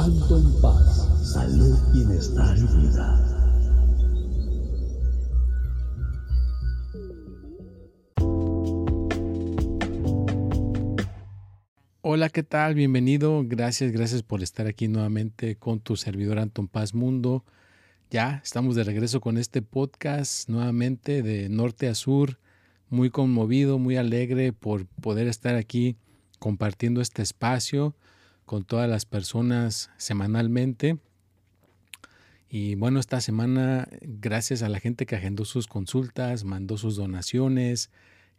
Alto en paz, salud, bienestar y vida. Hola, ¿qué tal? Bienvenido. Gracias, gracias por estar aquí nuevamente con tu servidor Anton Paz Mundo. Ya estamos de regreso con este podcast nuevamente de norte a sur. Muy conmovido, muy alegre por poder estar aquí compartiendo este espacio con todas las personas semanalmente. Y bueno, esta semana, gracias a la gente que agendó sus consultas, mandó sus donaciones,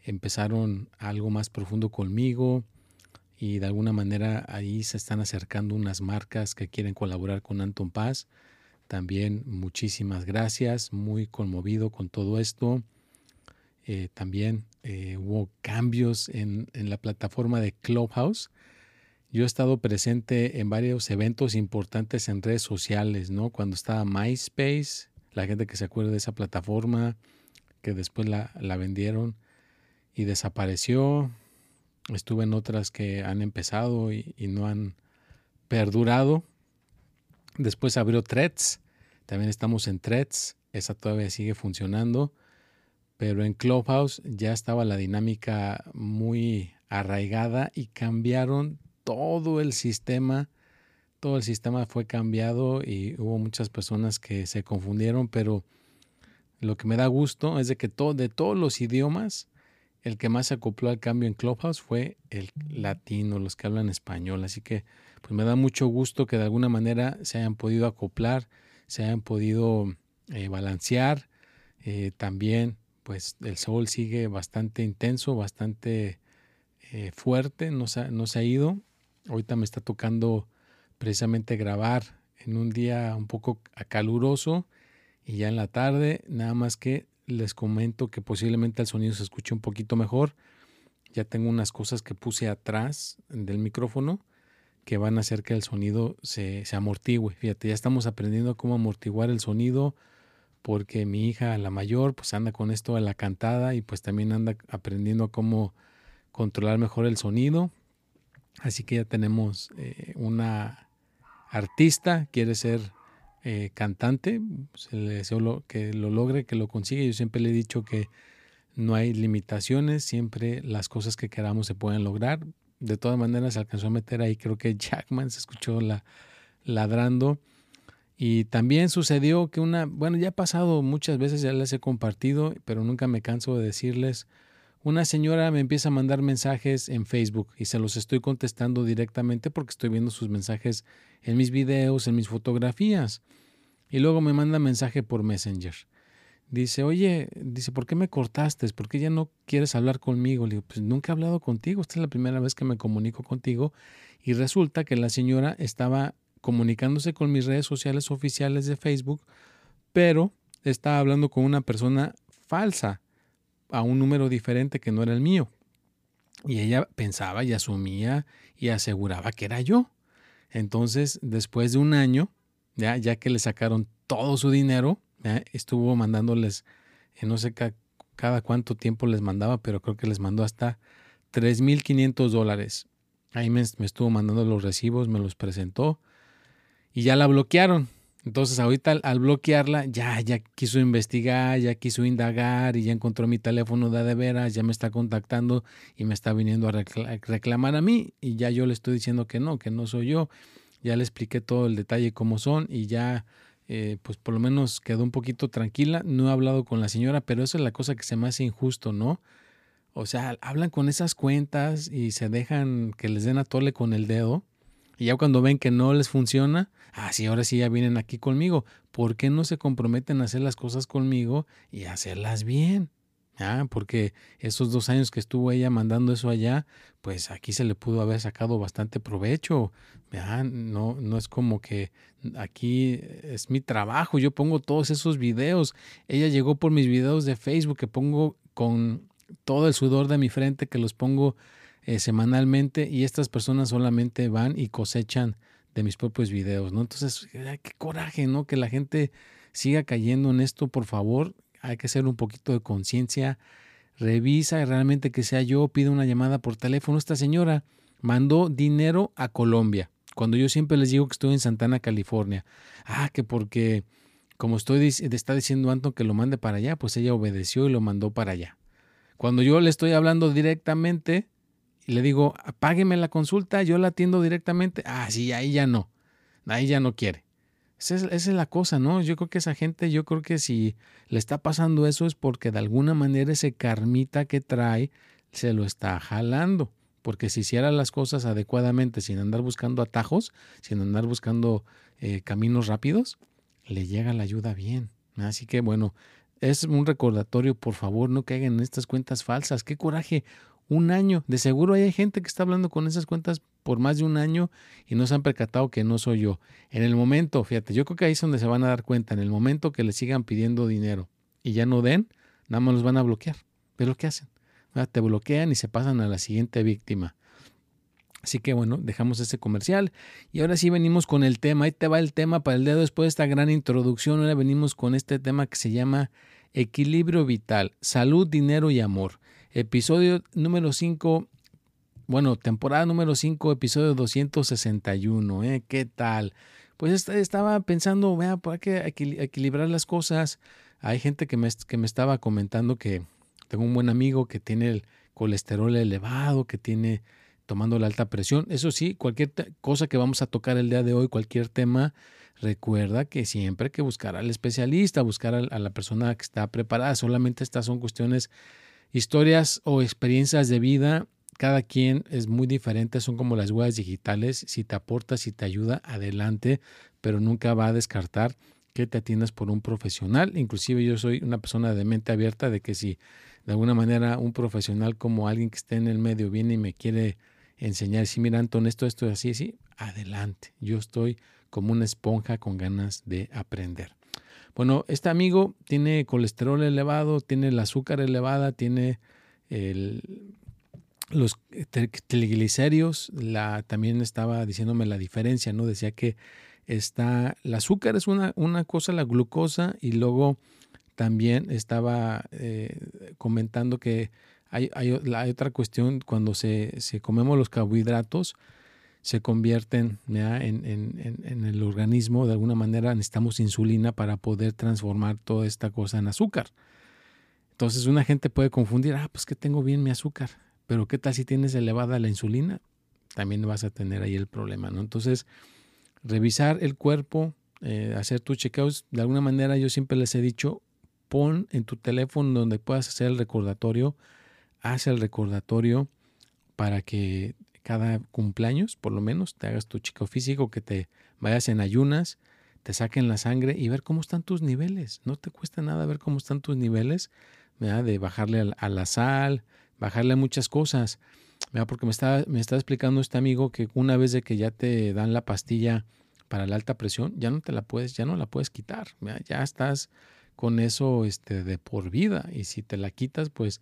empezaron algo más profundo conmigo y de alguna manera ahí se están acercando unas marcas que quieren colaborar con Anton Paz. También muchísimas gracias, muy conmovido con todo esto. Eh, también eh, hubo cambios en, en, la plataforma de Clubhouse. Yo he estado presente en varios eventos importantes en redes sociales, ¿no? Cuando estaba MySpace, la gente que se acuerda de esa plataforma, que después la, vendieron y desapareció. Estuve en otras que han empezado y, no han perdurado. Después abrió Threads. También estamos en Threads. Esa todavía sigue funcionando. Pero en Clubhouse ya estaba la dinámica muy arraigada y cambiaron todo el sistema. Todo el sistema fue cambiado y hubo muchas personas que se confundieron, pero lo que me da gusto es de que todo, de todos los idiomas el que más se acopló al cambio en Clubhouse fue el latino, los que hablan español. Así que pues me da mucho gusto que de alguna manera se hayan podido acoplar, se hayan podido eh, balancear. Eh, también pues el sol sigue bastante intenso, bastante eh, fuerte, no se, no se ha ido. Ahorita me está tocando precisamente grabar en un día un poco caluroso y ya en la tarde, nada más que les comento que posiblemente el sonido se escuche un poquito mejor. Ya tengo unas cosas que puse atrás del micrófono que van a hacer que el sonido se, se amortigue. Fíjate, ya estamos aprendiendo cómo amortiguar el sonido porque mi hija, la mayor, pues anda con esto a la cantada y pues también anda aprendiendo cómo controlar mejor el sonido. Así que ya tenemos eh, una artista, quiere ser eh, cantante, se le deseo que lo logre, que lo consiga. Yo siempre le he dicho que no hay limitaciones, siempre las cosas que queramos se pueden lograr. De todas maneras, se alcanzó a meter ahí, creo que Jackman se escuchó la, ladrando. Y también sucedió que una, bueno, ya ha pasado muchas veces, ya les he compartido, pero nunca me canso de decirles, una señora me empieza a mandar mensajes en Facebook y se los estoy contestando directamente porque estoy viendo sus mensajes en mis videos, en mis fotografías. Y luego me manda mensaje por Messenger. Dice, oye, dice, ¿por qué me cortaste? ¿Por qué ya no quieres hablar conmigo? Le digo, pues nunca he hablado contigo, esta es la primera vez que me comunico contigo. Y resulta que la señora estaba comunicándose con mis redes sociales oficiales de Facebook, pero estaba hablando con una persona falsa, a un número diferente que no era el mío. Y ella pensaba y asumía y aseguraba que era yo. Entonces, después de un año, ya, ya que le sacaron todo su dinero, estuvo mandándoles, eh, no sé cada cuánto tiempo les mandaba, pero creo que les mandó hasta 3.500 dólares. Ahí me, me estuvo mandando los recibos, me los presentó y ya la bloquearon. Entonces ahorita al, bloquearla ya, ya quiso investigar, ya quiso indagar y ya encontró mi teléfono de de veras, ya me está contactando y me está viniendo a reclamar a mí y ya yo le estoy diciendo que no, que no soy yo. Ya le expliqué todo el detalle cómo son y ya eh, pues por lo menos quedó un poquito tranquila. No he hablado con la señora, pero eso es la cosa que se me hace injusto, ¿no? O sea, hablan con esas cuentas y se dejan que les den a tole con el dedo. Y ya cuando ven que no les funciona, ah, sí, ahora sí ya vienen aquí conmigo. ¿Por qué no se comprometen a hacer las cosas conmigo y hacerlas bien? Ah, porque esos dos años que estuvo ella mandando eso allá, pues aquí se le pudo haber sacado bastante provecho. No, no es como que aquí es mi trabajo, yo pongo todos esos videos. Ella llegó por mis videos de Facebook que pongo con todo el sudor de mi frente, que los pongo eh, semanalmente y estas personas solamente van y cosechan de mis propios videos, ¿no? Entonces, qué coraje, ¿no? Que la gente siga cayendo en esto, por favor hay que hacer un poquito de conciencia. Revisa realmente que sea yo, pide una llamada por teléfono. Esta señora mandó dinero a Colombia. Cuando yo siempre les digo que estoy en Santana, California. Ah, que porque, como estoy, está diciendo Anton que lo mande para allá, pues ella obedeció y lo mandó para allá. Cuando yo le estoy hablando directamente le digo, págueme la consulta, yo la atiendo directamente. Ah, sí, ahí ya no. Ahí ya no quiere. Esa es, la cosa, ¿no? Yo creo que esa gente, yo creo que si le está pasando eso es porque de alguna manera ese karmita que trae se lo está jalando. Porque si hiciera las cosas adecuadamente, sin andar buscando atajos, sin andar buscando eh, caminos rápidos, le llega la ayuda bien. Así que bueno, es un recordatorio, por favor, no caigan en estas cuentas falsas. Qué coraje un año. De seguro hay gente que está hablando con esas cuentas por más de un año y no se han percatado que no soy yo. En el momento, fíjate, yo creo que ahí es donde se van a dar cuenta, en el momento que le sigan pidiendo dinero y ya no den, nada más los van a bloquear. ¿Ves lo que hacen? Te bloquean y se pasan a la siguiente víctima. Así que bueno, dejamos ese comercial y ahora sí venimos con el tema. Ahí te va el tema para el dedo después de esta gran introducción. Ahora venimos con este tema que se llama equilibrio vital, salud, dinero y amor episodio número 5, bueno, temporada número 5, episodio 261, ¿eh? ¿Qué tal? Pues estaba pensando, vea, hay que equilibrar las cosas. Hay gente que me, que me estaba comentando que tengo un buen amigo que tiene el colesterol elevado, que tiene tomando la alta presión. Eso sí, cualquier cosa que vamos a tocar el día de hoy, cualquier tema, recuerda que siempre hay que buscar al especialista, buscar a la persona que está preparada. Solamente estas son cuestiones Historias o experiencias de vida, cada quien es muy diferente, son como las huellas digitales, si te aporta, si te ayuda, adelante, pero nunca va a descartar que te atiendas por un profesional. Inclusive yo soy una persona de mente abierta de que si de alguna manera un profesional como alguien que esté en el medio viene y me quiere enseñar, si mira Anton, esto, esto es así, así, adelante. Yo estoy como una esponja con ganas de aprender. Bueno, este amigo tiene colesterol elevado, tiene el azúcar elevada, tiene los triglicéridos, la, también estaba diciéndome la diferencia, ¿no? Decía que está, el azúcar es una, una cosa, la glucosa, y luego también estaba eh, comentando que hay, hay, otra cuestión cuando se, se comemos los carbohidratos, se convierten en, el organismo, de alguna manera necesitamos insulina para poder transformar toda esta cosa en azúcar. Entonces una gente puede confundir, ah, pues que tengo bien mi azúcar, pero ¿qué tal si tienes elevada la insulina? También vas a tener ahí el problema, ¿no? Entonces, revisar el cuerpo, eh, hacer tus chequeos, de alguna manera yo siempre les he dicho, pon en tu teléfono donde puedas hacer el recordatorio, haz el recordatorio para que cada cumpleaños, por lo menos, te hagas tu chico físico, que te vayas en ayunas, te saquen la sangre y ver cómo están tus niveles. No te cuesta nada ver cómo están tus niveles, de bajarle a la sal, bajarle a muchas cosas. Porque me está, me está explicando este amigo que una vez de que ya te dan la pastilla para la alta presión, ya no te la puedes, ya no la puedes quitar. Ya estás con eso este, de por vida. Y si te la quitas, pues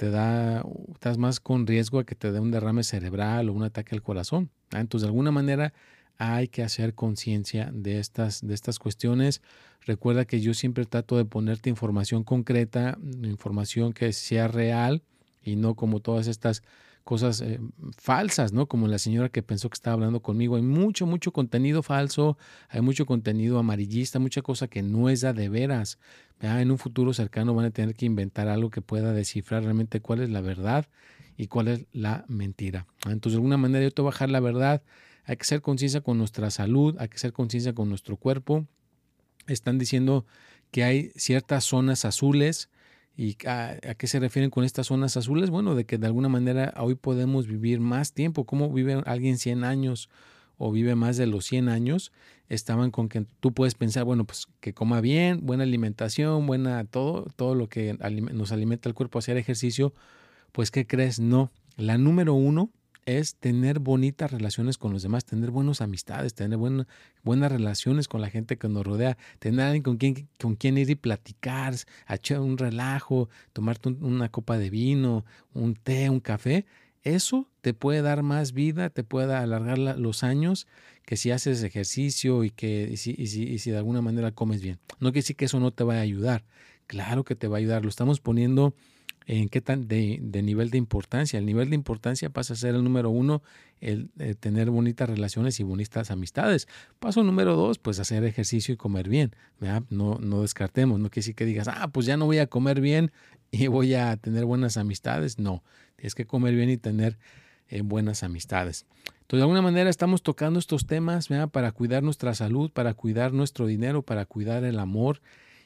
te da, estás más con riesgo a que te dé un derrame cerebral o un ataque al corazón. Entonces, de alguna manera, hay que hacer conciencia de estas, de estas cuestiones. Recuerda que yo siempre trato de ponerte información concreta, información que sea real y no como todas estas cosas eh, falsas, ¿no? Como la señora que pensó que estaba hablando conmigo. Hay mucho, mucho contenido falso, hay mucho contenido amarillista, mucha cosa que no es de veras. En un futuro cercano van a tener que inventar algo que pueda descifrar realmente cuál es la verdad y cuál es la mentira. Entonces, de alguna manera, yo te voy a bajar la verdad. Hay que ser conciencia con nuestra salud, hay que ser conciencia con nuestro cuerpo. Están diciendo que hay ciertas zonas azules ¿Y a, qué se refieren con estas zonas azules? Bueno, de que de alguna manera hoy podemos vivir más tiempo. ¿Cómo vive alguien 100 años o vive más de los 100 años? Estaban con que tú puedes pensar, bueno, pues que coma bien, buena alimentación, buena todo, todo lo que nos alimenta el cuerpo, hacer ejercicio. Pues, ¿qué crees? No. La número uno es tener bonitas relaciones con los demás, tener buenas amistades, tener buenas relaciones con la gente que nos rodea, tener alguien con quien, con quien ir y platicar, echar un relajo, tomarte una copa de vino, un té, un café. Eso te puede dar más vida, te puede alargar los años que si haces ejercicio y que si, si, si de alguna manera comes bien. No quiere decir que eso no te va a ayudar. Claro que te va a ayudar. Lo estamos poniendo en qué tan de, nivel de importancia. El nivel de importancia pasa a ser el número uno, el, eh, tener bonitas relaciones y bonitas amistades. Paso número dos, pues hacer ejercicio y comer bien. No, no descartemos, no quiere decir que digas, ah, pues ya no voy a comer bien y voy a tener buenas amistades. No, tienes que comer bien y tener eh, buenas amistades. Entonces, de alguna manera estamos tocando estos temas para cuidar nuestra salud, para cuidar nuestro dinero, para cuidar el amor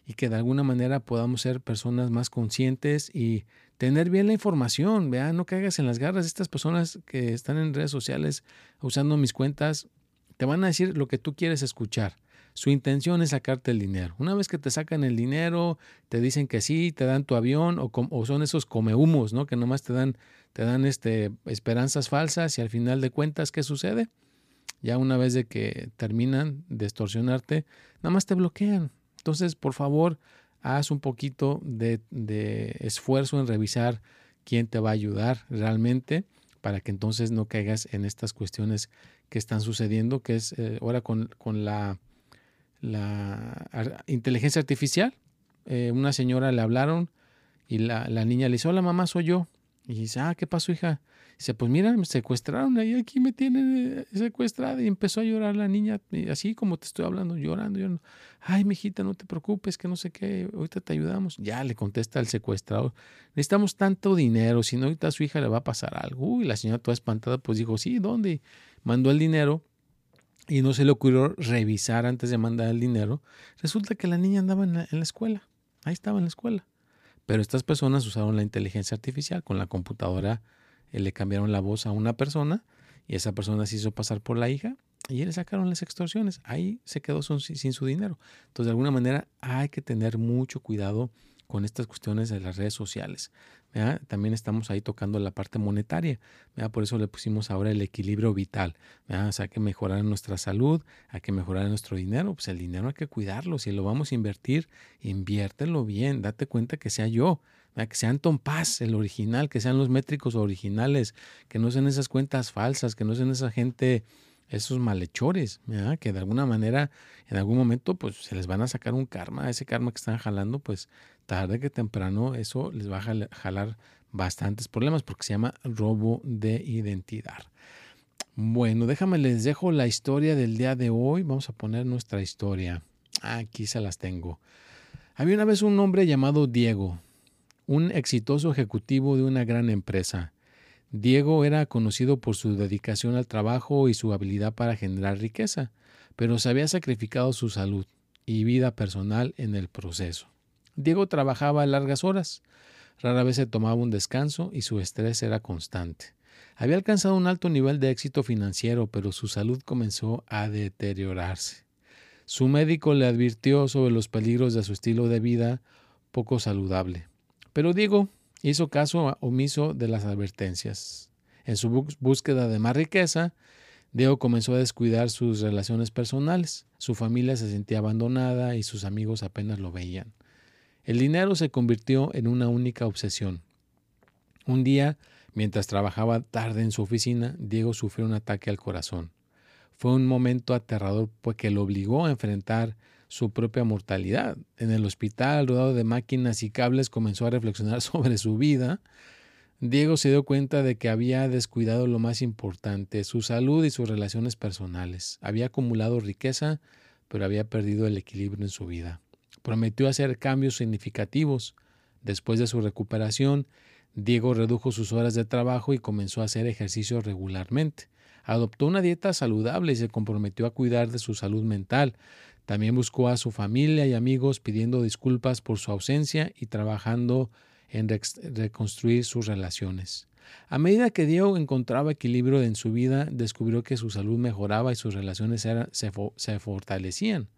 y que de alguna manera podamos ser personas más conscientes y tener bien la información, vea, no caigas en las garras de estas personas que están en redes sociales usando mis cuentas, te van a decir lo que tú quieres escuchar. Su intención es sacarte el dinero. Una vez que te sacan el dinero, te dicen que sí, te dan tu avión o, son esos comehumos, ¿no? Que nomás te dan, te dan este, esperanzas falsas y al final de cuentas, ¿qué sucede? Ya una vez de que terminan de extorsionarte, nada más te bloquean. Entonces, por favor, haz un poquito de, esfuerzo en revisar quién te va a ayudar realmente para que entonces no caigas en estas cuestiones que están sucediendo, que es eh, ahora con, la, la, inteligencia artificial. Eh, una señora le hablaron y la, la, niña le dice, hola mamá, soy yo. Y dice, ah, ¿qué pasó hija? Dice, pues mira, me secuestraron, ahí aquí me tienen eh, secuestrada. Y empezó a llorar la niña, así como te estoy hablando, llorando, llorando. Ay, mijita, no te preocupes, que no sé qué, ahorita te ayudamos. Ya le contesta el secuestrador, necesitamos tanto dinero, si no ahorita a su hija le va a pasar algo. Y la señora toda espantada, pues dijo, sí, ¿dónde? Mandó el dinero y no se le ocurrió revisar antes de mandar el dinero. Resulta que la niña andaba en la, en la escuela, ahí estaba en la escuela. Pero estas personas usaron la inteligencia artificial con la computadora le cambiaron la voz a una persona y esa persona se hizo pasar por la hija y le sacaron las extorsiones. Ahí se quedó sin, su dinero. Entonces, de alguna manera, hay que tener mucho cuidado con estas cuestiones de las redes sociales. También estamos ahí tocando la parte monetaria. Por eso le pusimos ahora el equilibrio vital. O sea, hay que mejorar nuestra salud, hay que mejorar nuestro dinero. Pues el dinero hay que cuidarlo. Si lo vamos a invertir, inviértelo bien. Date cuenta que sea yo que sean Tom Paz, el original, que sean los métricos originales, que no sean esas cuentas falsas, que no sean esa gente, esos malhechores, que de alguna manera, en algún momento, pues se les van a sacar un karma, ese karma que están jalando, pues tarde que temprano eso les va a jalar bastantes problemas porque se llama robo de identidad. Bueno, déjame les dejo la historia del día de hoy. Vamos a poner nuestra historia. Aquí se las tengo. Había una vez un hombre llamado Diego un exitoso ejecutivo de una gran empresa. Diego era conocido por su dedicación al trabajo y su habilidad para generar riqueza, pero se había sacrificado su salud y vida personal en el proceso. Diego trabajaba largas horas, rara vez se tomaba un descanso y su estrés era constante. Había alcanzado un alto nivel de éxito financiero, pero su salud comenzó a deteriorarse. Su médico le advirtió sobre los peligros de su estilo de vida poco saludable. Pero Diego hizo caso omiso de las advertencias. En su búsqueda de más riqueza, Diego comenzó a descuidar sus relaciones personales. Su familia se sentía abandonada y sus amigos apenas lo veían. El dinero se convirtió en una única obsesión. Un día, mientras trabajaba tarde en su oficina, Diego sufrió un ataque al corazón. Fue un momento aterrador porque lo obligó a enfrentar su propia mortalidad. En el hospital, rodado de máquinas y cables, comenzó a reflexionar sobre su vida. Diego se dio cuenta de que había descuidado lo más importante, su salud y sus relaciones personales. Había acumulado riqueza, pero había perdido el equilibrio en su vida. Prometió hacer cambios significativos. Después de su recuperación, Diego redujo sus horas de trabajo y comenzó a hacer ejercicio regularmente. Adoptó una dieta saludable y se comprometió a cuidar de su salud mental. También buscó a su familia y amigos pidiendo disculpas por su ausencia y trabajando en reconstruir sus relaciones. A medida que Diego encontraba equilibrio en su vida, descubrió que su salud mejoraba y sus relaciones se, fortalecían.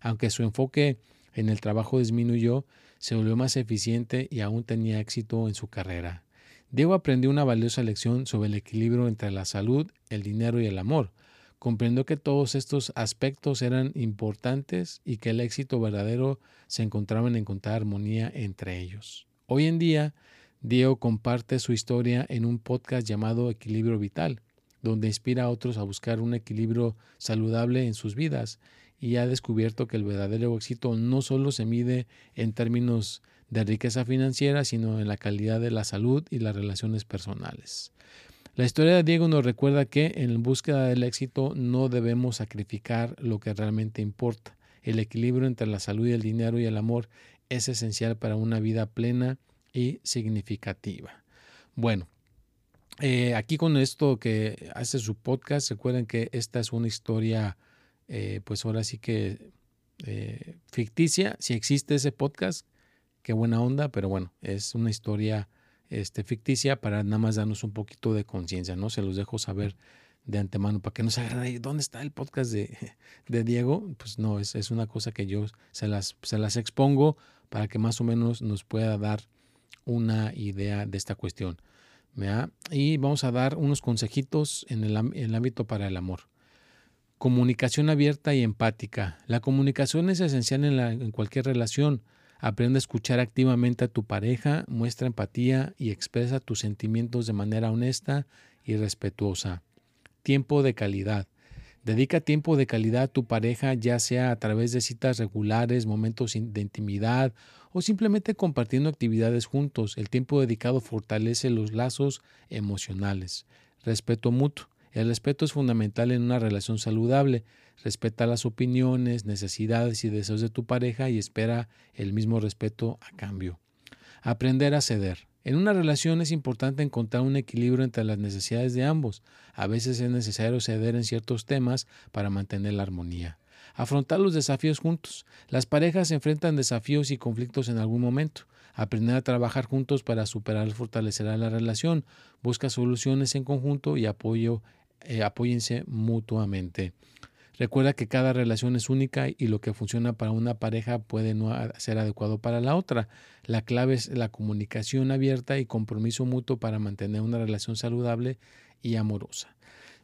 Aunque su enfoque en el trabajo disminuyó, se volvió más eficiente y aún tenía éxito en su carrera. Diego aprendió una valiosa lección sobre el equilibrio entre la salud, el dinero y el amor. Comprendió que todos estos aspectos eran importantes y que el éxito verdadero se encontraba en encontrar armonía entre ellos. Hoy en día, Diego comparte su historia en un podcast llamado Equilibrio Vital, donde inspira a otros a buscar un equilibrio saludable en sus vidas y ha descubierto que el verdadero éxito no solo se mide en términos de riqueza financiera, sino en la calidad de la salud y las relaciones personales. La historia de Diego nos recuerda que en búsqueda del éxito no debemos sacrificar lo que realmente importa. El equilibrio entre la salud y el dinero y el amor es esencial para una vida plena y significativa. Bueno, eh, aquí con esto que hace su podcast, recuerden que esta es una historia, eh, pues ahora sí que eh, ficticia. Si existe ese podcast, qué buena onda, pero bueno, es una historia este, ficticia para nada más darnos un poquito de conciencia, ¿no? Se los dejo saber de antemano para que no se agarren ¿dónde está el podcast de, de Diego? Pues no, es, es, una cosa que yo se las, se las expongo para que más o menos nos pueda dar una idea de esta cuestión. Y vamos a dar unos consejitos en el, ámbito para el amor. Comunicación abierta y empática. La comunicación es esencial en, cualquier relación. Aprende a escuchar activamente a tu pareja, muestra empatía y expresa tus sentimientos de manera honesta y respetuosa. Tiempo de calidad. Dedica tiempo de calidad a tu pareja, ya sea a través de citas regulares, momentos de intimidad o simplemente compartiendo actividades juntos. El tiempo dedicado fortalece los lazos emocionales. Respeto mutuo. El respeto es fundamental en una relación saludable. Respeta las opiniones, necesidades y deseos de tu pareja y espera el mismo respeto a cambio. Aprender a ceder. En una relación es importante encontrar un equilibrio entre las necesidades de ambos. A veces es necesario ceder en ciertos temas para mantener la armonía. Afrontar los desafíos juntos. Las parejas enfrentan desafíos y conflictos en algún momento. Aprender a trabajar juntos para superar fortalecerá la relación. Busca soluciones en conjunto y apoyo, eh, apóyense mutuamente. Recuerda que cada relación es única y lo que funciona para una pareja puede no ser adecuado para la otra. La clave es la comunicación abierta y compromiso mutuo para mantener una relación saludable y amorosa.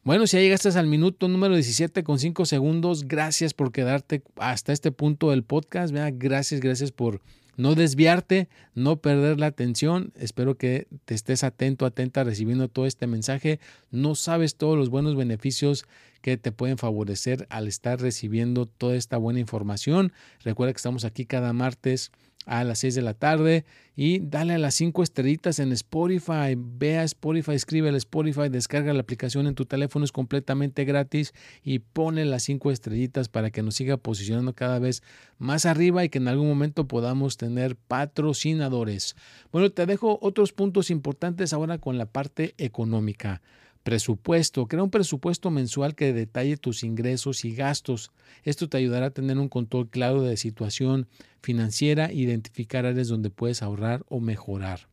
Bueno, si ya llegaste al minuto número 17 con 5 segundos, gracias por quedarte hasta este punto del podcast. Gracias, gracias por no desviarte, no perder la atención. Espero que te estés atento, atenta recibiendo todo este mensaje. No sabes todos los buenos beneficios que te pueden favorecer al estar recibiendo toda esta buena información. Recuerda que estamos aquí cada martes a las 6 de la tarde y dale a las 5 estrellitas en Spotify. Ve a Spotify, escribe al Spotify, descarga la aplicación en tu teléfono, es completamente gratis y pone las 5 estrellitas para que nos siga posicionando cada vez más arriba y que en algún momento podamos tener patrocinadores. Bueno, te dejo otros puntos importantes ahora con la parte económica. Presupuesto. Crea un presupuesto mensual que detalle tus ingresos y gastos. Esto te ayudará a tener un control claro de situación financiera e identificar áreas donde puedes ahorrar o mejorar.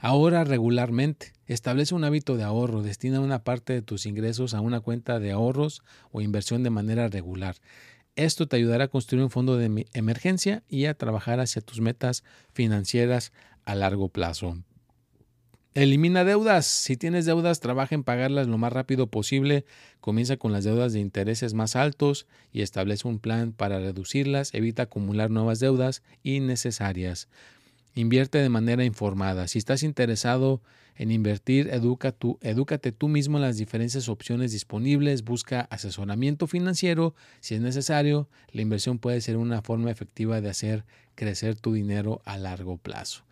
Ahorra regularmente. Establece un hábito de ahorro. Destina una parte de tus ingresos a una cuenta de ahorros o inversión de manera regular. Esto te ayudará a construir un fondo de emergencia y a trabajar hacia tus metas financieras a largo plazo. Elimina deudas. Si tienes deudas, trabaja en pagarlas lo más rápido posible. Comienza con las deudas de intereses más altos y establece un plan para reducirlas. Evita acumular nuevas deudas innecesarias. Invierte de manera informada. Si estás interesado en invertir, educa tú, edúcate tú mismo en las diferentes opciones disponibles. Busca asesoramiento financiero. Si es necesario, la inversión puede ser una forma efectiva de hacer crecer tu dinero a largo plazo.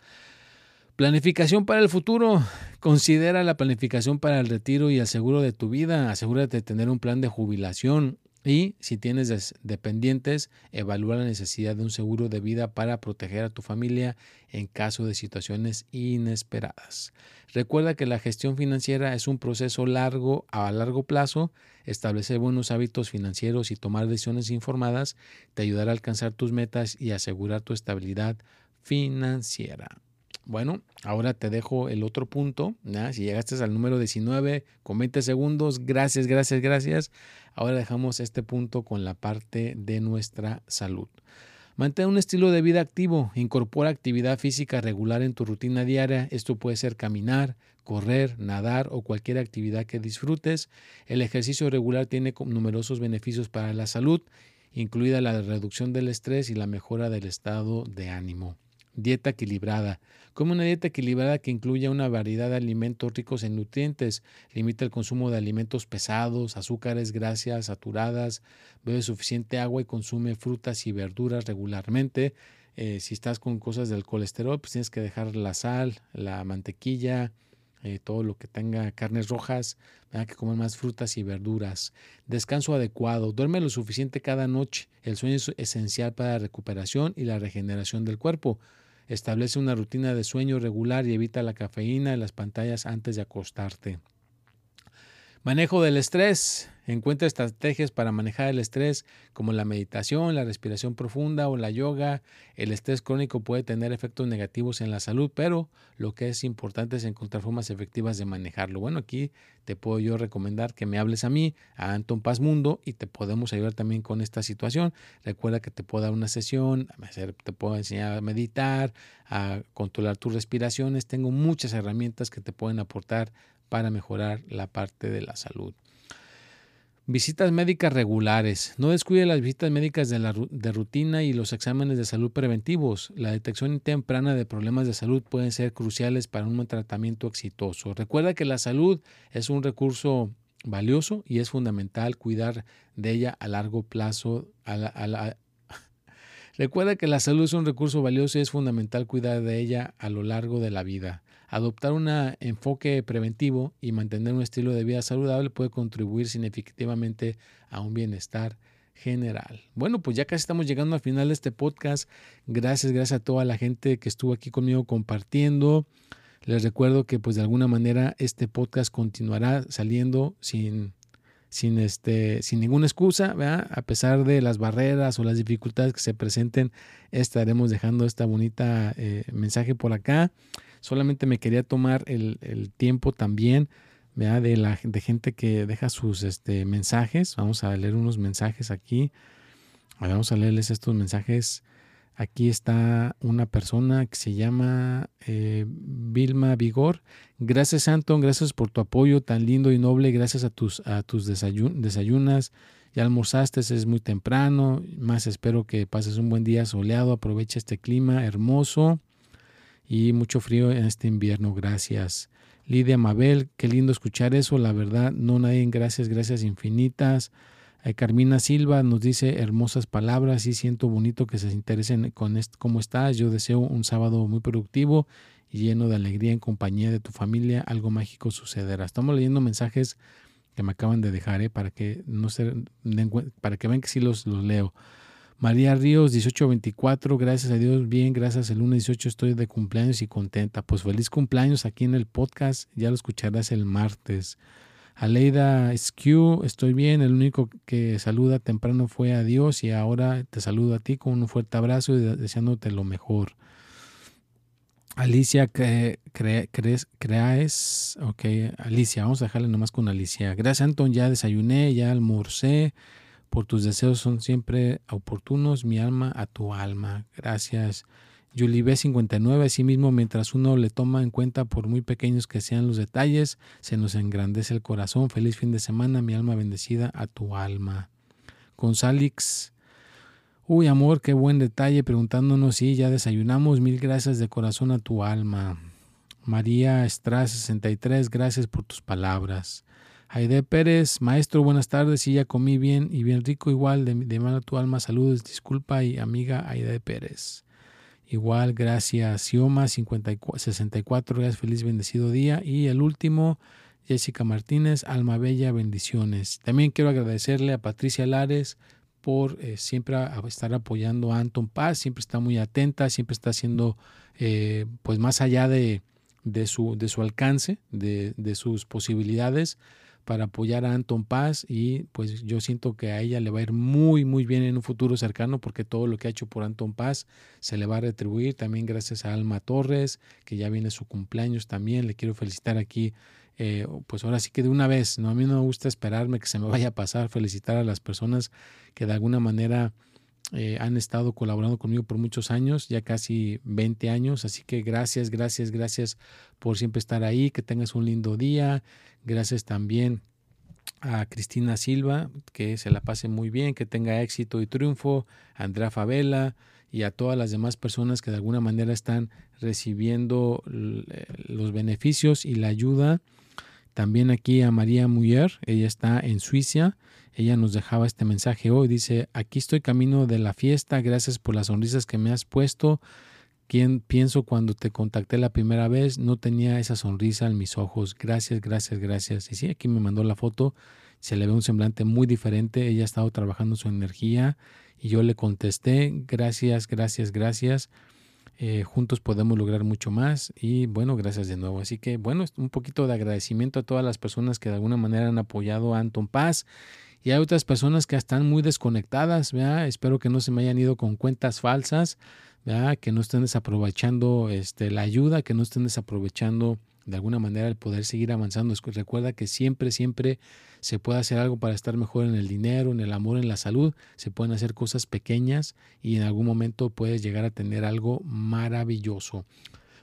Planificación para el futuro. Considera la planificación para el retiro y el seguro de tu vida. Asegúrate de tener un plan de jubilación. Y si tienes dependientes, evalúa la necesidad de un seguro de vida para proteger a tu familia en caso de situaciones inesperadas. Recuerda que la gestión financiera es un proceso largo a largo plazo. Establecer buenos hábitos financieros y tomar decisiones informadas te ayudará a alcanzar tus metas y asegurar tu estabilidad financiera. Bueno, ahora te dejo el otro punto. Si llegaste al número 19 con 20 segundos, gracias, gracias, gracias. Ahora dejamos este punto con la parte de nuestra salud. Mantén un estilo de vida activo. Incorpora actividad física regular en tu rutina diaria. Esto puede ser caminar, correr, nadar o cualquier actividad que disfrutes. El ejercicio regular tiene numerosos beneficios para la salud, incluida la reducción del estrés y la mejora del estado de ánimo. Dieta equilibrada. Come una dieta equilibrada que incluya una variedad de alimentos ricos en nutrientes. Limita el consumo de alimentos pesados, azúcares, grasas saturadas. Bebe suficiente agua y consume frutas y verduras regularmente. Eh, si estás con cosas del colesterol, pues tienes que dejar la sal, la mantequilla, eh, todo lo que tenga carnes rojas, hay que comer más frutas y verduras. Descanso adecuado, duerme lo suficiente cada noche. El sueño es esencial para la recuperación y la regeneración del cuerpo. Establece una rutina de sueño regular y evita la cafeína y las pantallas antes de acostarte. Manejo del estrés. Encuentra estrategias para manejar el estrés como la meditación, la respiración profunda o la yoga. El estrés crónico puede tener efectos negativos en la salud, pero lo que es importante es encontrar formas efectivas de manejarlo. Bueno, aquí te puedo yo recomendar que me hables a mí, a Anton Paz Mundo, y te podemos ayudar también con esta situación. Recuerda que te puedo dar una sesión, te puedo enseñar a meditar, a controlar tus respiraciones. Tengo muchas herramientas que te pueden aportar para mejorar la parte de la salud. Visitas médicas regulares. No descuide las visitas médicas de, la, de, rutina y los exámenes de salud preventivos. La detección temprana de problemas de salud pueden ser cruciales para un tratamiento exitoso. Recuerda que la salud es un recurso valioso y es fundamental cuidar de ella a largo plazo. Recuerda que la salud es un recurso valioso y es fundamental cuidar de ella a lo largo de la vida. Adoptar un enfoque preventivo y mantener un estilo de vida saludable puede contribuir significativamente a un bienestar general. Bueno, pues ya casi estamos llegando al final de este podcast. Gracias, gracias a toda la gente que estuvo aquí conmigo compartiendo. Les recuerdo que pues de alguna manera este podcast continuará saliendo sin, sin, este, sin ninguna excusa, a pesar de las barreras o las dificultades que se presenten, estaremos dejando esta bonita eh, mensaje por acá. Solamente me quería tomar el, tiempo también de la de gente que deja sus este, mensajes. Vamos a leer unos mensajes aquí. Vamos a leerles estos mensajes. Aquí está una persona que se llama eh, Vilma Vigor. Gracias, Anton. Gracias por tu apoyo tan lindo y noble. Gracias a tus, a tus desayunas. Ya almorzaste, es muy temprano. Más espero que pases un buen día soleado. Aprovecha este clima hermoso y mucho frío en este invierno. Gracias. Lidia Mabel, qué lindo escuchar eso, la verdad, no nadie, gracias, gracias infinitas. Eh, Carmina Silva nos dice hermosas palabras y siento bonito que se interesen con cómo estás. Yo deseo un sábado muy productivo y lleno de alegría en compañía de tu familia. Algo mágico sucederá. Estamos leyendo mensajes que me acaban de dejar eh, para que no se para que vean que sí los, los leo. María Ríos, 1824, gracias a Dios, bien, gracias. El lunes 18 estoy de cumpleaños y contenta. Pues feliz cumpleaños aquí en el podcast, ya lo escucharás el martes. Aleida Skew, estoy bien, el único que saluda temprano fue a Dios y ahora te saludo a ti con un fuerte abrazo y deseándote lo mejor. Alicia crees, ok, Alicia, vamos a dejarle nomás con Alicia. Gracias Anton, ya desayuné, ya almorcé. Por tus deseos son siempre oportunos, mi alma a tu alma. Gracias. Julie B59, asimismo, mientras uno le toma en cuenta, por muy pequeños que sean los detalles, se nos engrandece el corazón. Feliz fin de semana, mi alma bendecida a tu alma. González, uy, amor, qué buen detalle, preguntándonos si ya desayunamos. Mil gracias de corazón a tu alma. María Estrada 63, gracias por tus palabras. Aide Pérez, maestro, buenas tardes. Sí, ya comí bien y bien rico, igual de, mano a tu alma. Saludos, disculpa y amiga Aide Pérez. Igual, gracias. Sioma 64, gracias, feliz bendecido día. Y el último, Jessica Martínez, Alma Bella, bendiciones. También quiero agradecerle a Patricia Lares por eh, siempre estar apoyando a Anton Paz, siempre está muy atenta, siempre está haciendo eh, pues más allá de, de, su, de su alcance, de, de sus posibilidades para apoyar a Anton Paz y pues yo siento que a ella le va a ir muy muy bien en un futuro cercano porque todo lo que ha hecho por Anton Paz se le va a retribuir. También gracias a Alma Torres que ya viene su cumpleaños también. Le quiero felicitar aquí eh, pues ahora sí que de una vez no a mí no me gusta esperarme que se me vaya a pasar felicitar a las personas que de alguna manera eh, han estado colaborando conmigo por muchos años, ya casi 20 años, así que gracias, gracias, gracias por siempre estar ahí, que tengas un lindo día, gracias también a Cristina Silva, que se la pase muy bien, que tenga éxito y triunfo, a Andrea Favela y a todas las demás personas que de alguna manera están recibiendo eh, los beneficios y la ayuda. También aquí a María Muyer, ella está en Suiza, ella nos dejaba este mensaje hoy. Dice, aquí estoy camino de la fiesta. Gracias por las sonrisas que me has puesto. Quien pienso cuando te contacté la primera vez, no tenía esa sonrisa en mis ojos. Gracias, gracias, gracias. Y sí, aquí me mandó la foto. Se le ve un semblante muy diferente. Ella ha estado trabajando su energía y yo le contesté, gracias, gracias, gracias. Eh, juntos podemos lograr mucho más y bueno, gracias de nuevo. Así que bueno, un poquito de agradecimiento a todas las personas que de alguna manera han apoyado a Anton Paz y hay otras personas que están muy desconectadas, espero que no se me hayan ido con cuentas falsas, que no estén desaprovechando este, la ayuda, que no estén desaprovechando de alguna manera el poder seguir avanzando. Recuerda que siempre, siempre se puede hacer algo para estar mejor en el dinero, en el amor, en la salud. Se pueden hacer cosas pequeñas y en algún momento puedes llegar a tener algo maravilloso.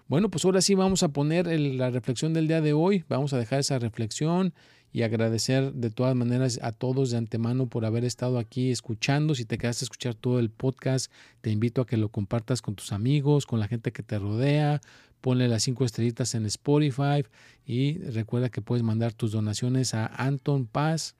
Bueno, pues ahora sí vamos a poner la reflexión del día de hoy. Vamos a dejar esa reflexión y agradecer de todas maneras a todos de antemano por haber estado aquí escuchando. Si te quedaste a escuchar todo el podcast, te invito a que lo compartas con tus amigos, con la gente que te rodea. Ponle las cinco estrellitas en Spotify y recuerda que puedes mandar tus donaciones a Anton Paz.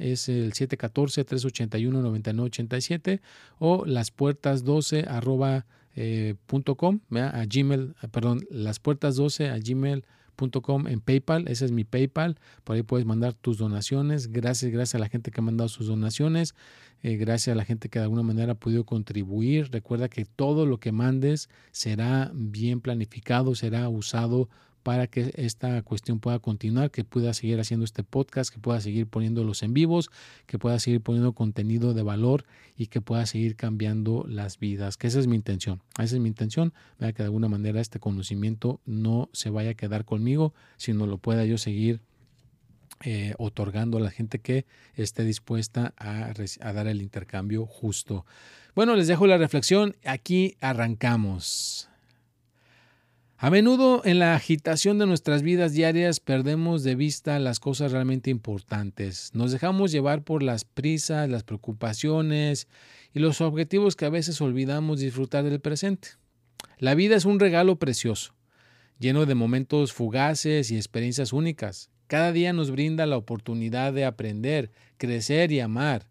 Es el 714-381-9987 o las puertas 12 arroba, eh, punto com, a Gmail, perdón, las puertas 12 en PayPal, ese es mi PayPal, por ahí puedes mandar tus donaciones, gracias, gracias a la gente que ha mandado sus donaciones, eh, gracias a la gente que de alguna manera ha podido contribuir, recuerda que todo lo que mandes será bien planificado, será usado para que esta cuestión pueda continuar, que pueda seguir haciendo este podcast, que pueda seguir poniéndolos en vivos, que pueda seguir poniendo contenido de valor y que pueda seguir cambiando las vidas, que esa es mi intención. Esa es mi intención, que de alguna manera este conocimiento no se vaya a quedar conmigo, sino lo pueda yo seguir eh, otorgando a la gente que esté dispuesta a dar el intercambio justo. Bueno, les dejo la reflexión. Aquí arrancamos. A menudo en la agitación de nuestras vidas diarias perdemos de vista las cosas realmente importantes. Nos dejamos llevar por las prisas, las preocupaciones y los objetivos que a veces olvidamos disfrutar del presente. La vida es un regalo precioso, lleno de momentos fugaces y experiencias únicas. Cada día nos brinda la oportunidad de aprender, crecer y amar.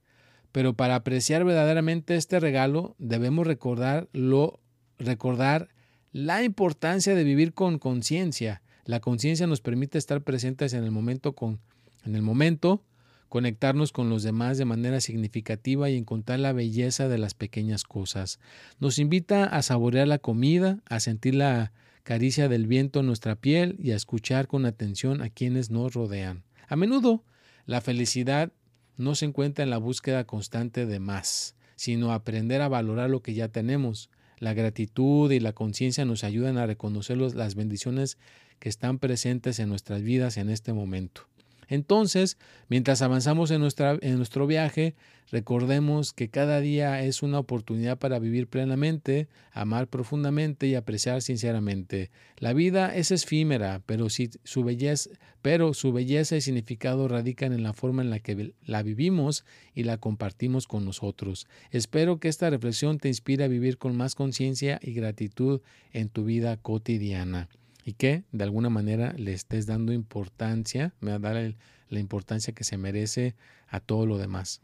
Pero para apreciar verdaderamente este regalo debemos recordarlo, recordar la importancia de vivir con conciencia. La conciencia nos permite estar presentes en el momento con en el momento, conectarnos con los demás de manera significativa y encontrar la belleza de las pequeñas cosas. Nos invita a saborear la comida, a sentir la caricia del viento en nuestra piel y a escuchar con atención a quienes nos rodean. A menudo, la felicidad no se encuentra en la búsqueda constante de más, sino aprender a valorar lo que ya tenemos. La gratitud y la conciencia nos ayudan a reconocer las bendiciones que están presentes en nuestras vidas en este momento. Entonces, mientras avanzamos en, en nuestro viaje, recordemos que cada día es una oportunidad para vivir plenamente, amar profundamente y apreciar sinceramente. La vida es efímera, pero, si su belleza, pero su belleza y significado radican en la forma en la que la vivimos y la compartimos con nosotros. Espero que esta reflexión te inspire a vivir con más conciencia y gratitud en tu vida cotidiana y que de alguna manera le estés dando importancia, me va a dar la importancia que se merece a todo lo demás.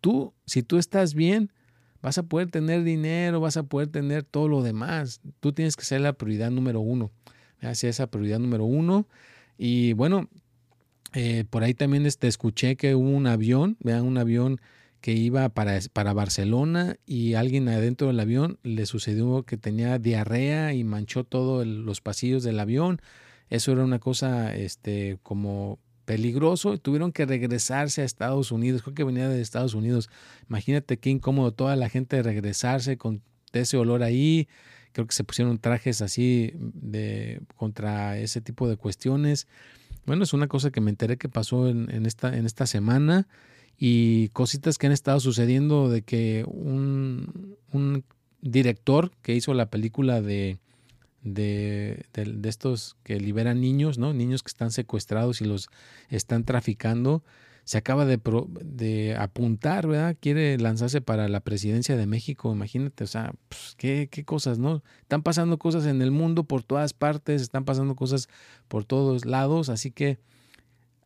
Tú, si tú estás bien, vas a poder tener dinero, vas a poder tener todo lo demás. Tú tienes que ser la prioridad número uno. Sea esa prioridad número uno Y bueno, eh, por ahí también este, escuché que hubo un avión, vean, un avión que iba para, para Barcelona y alguien adentro del avión le sucedió que tenía diarrea y manchó todos los pasillos del avión. Eso era una cosa este, como peligroso tuvieron que regresarse a Estados Unidos. Creo que venía de Estados Unidos. Imagínate qué incómodo toda la gente regresarse con ese olor ahí. Creo que se pusieron trajes así de contra ese tipo de cuestiones. Bueno, es una cosa que me enteré que pasó en, esta, en esta semana y cositas que han estado sucediendo de que un, un director que hizo la película de, de, de, estos que liberan niños, ¿no? Niños que están secuestrados y los están traficando, se acaba de, de apuntar, ¿verdad? Quiere lanzarse para la presidencia de México, imagínate, o sea, pues, ¿qué, qué cosas, ¿no? Están pasando cosas en el mundo por todas partes, están pasando cosas por todos lados, así que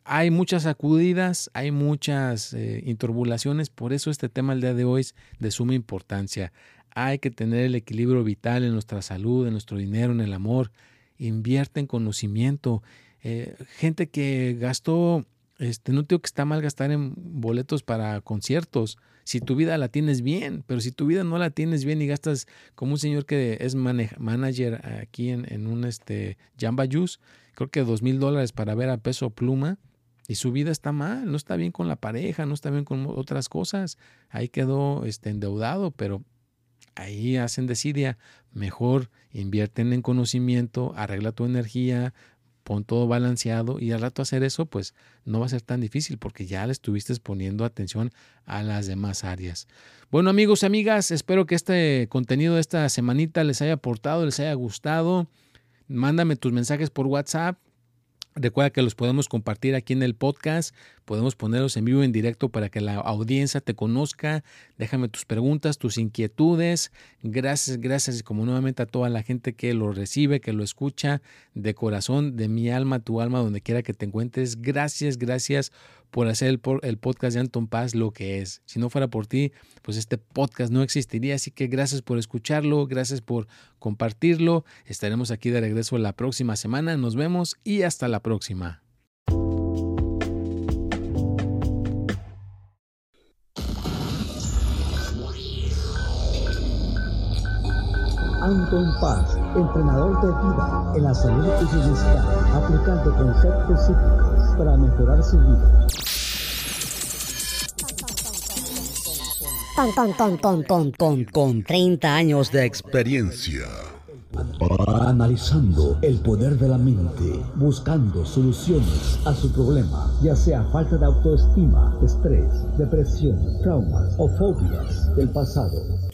hay muchas sacudidas, hay muchas eh, por eso este tema el día de hoy es de suma importancia. Hay que tener el equilibrio vital en nuestra salud, en nuestro dinero, en el amor. Invierte en conocimiento. Eh, gente que gastó este, no digo que está mal gastar en boletos para conciertos. Si tu vida la tienes bien, pero si tu vida no la tienes bien y gastas como un señor que es manager aquí en, en un este, Jamba Juice, creo que dos mil dólares para ver a peso pluma y su vida está mal, no está bien con la pareja, no está bien con otras cosas. Ahí quedó este, endeudado, pero ahí hacen desidia. Mejor invierten en conocimiento, arregla tu energía, pon todo balanceado y al rato hacer eso, pues no va a ser tan difícil porque ya le estuviste poniendo atención a las demás áreas. Bueno amigos y amigas, espero que este contenido de esta semanita les haya aportado, les haya gustado. Mándame tus mensajes por WhatsApp Recuerda que los podemos compartir aquí en el podcast, podemos ponerlos en vivo en directo para que la audiencia te conozca. Déjame tus preguntas, tus inquietudes. Gracias, gracias como nuevamente a toda la gente que lo recibe, que lo escucha de corazón, de mi alma, tu alma, donde quiera que te encuentres. Gracias, gracias por hacer el, podcast de Anton Paz lo que es. Si no fuera por ti, pues este podcast no existiría. Así que gracias por escucharlo, gracias por compartirlo. Estaremos aquí de regreso la próxima semana. Nos vemos y hasta la próxima. Anton Paz, entrenador de vida en la salud y bienestar, aplicando conceptos psíquicos para mejorar su vida. Con, con, con, con, con, con 30 años de experiencia. Analizando el poder de la mente, buscando soluciones a su problema, ya sea falta de autoestima, estrés, depresión, traumas o fobias del pasado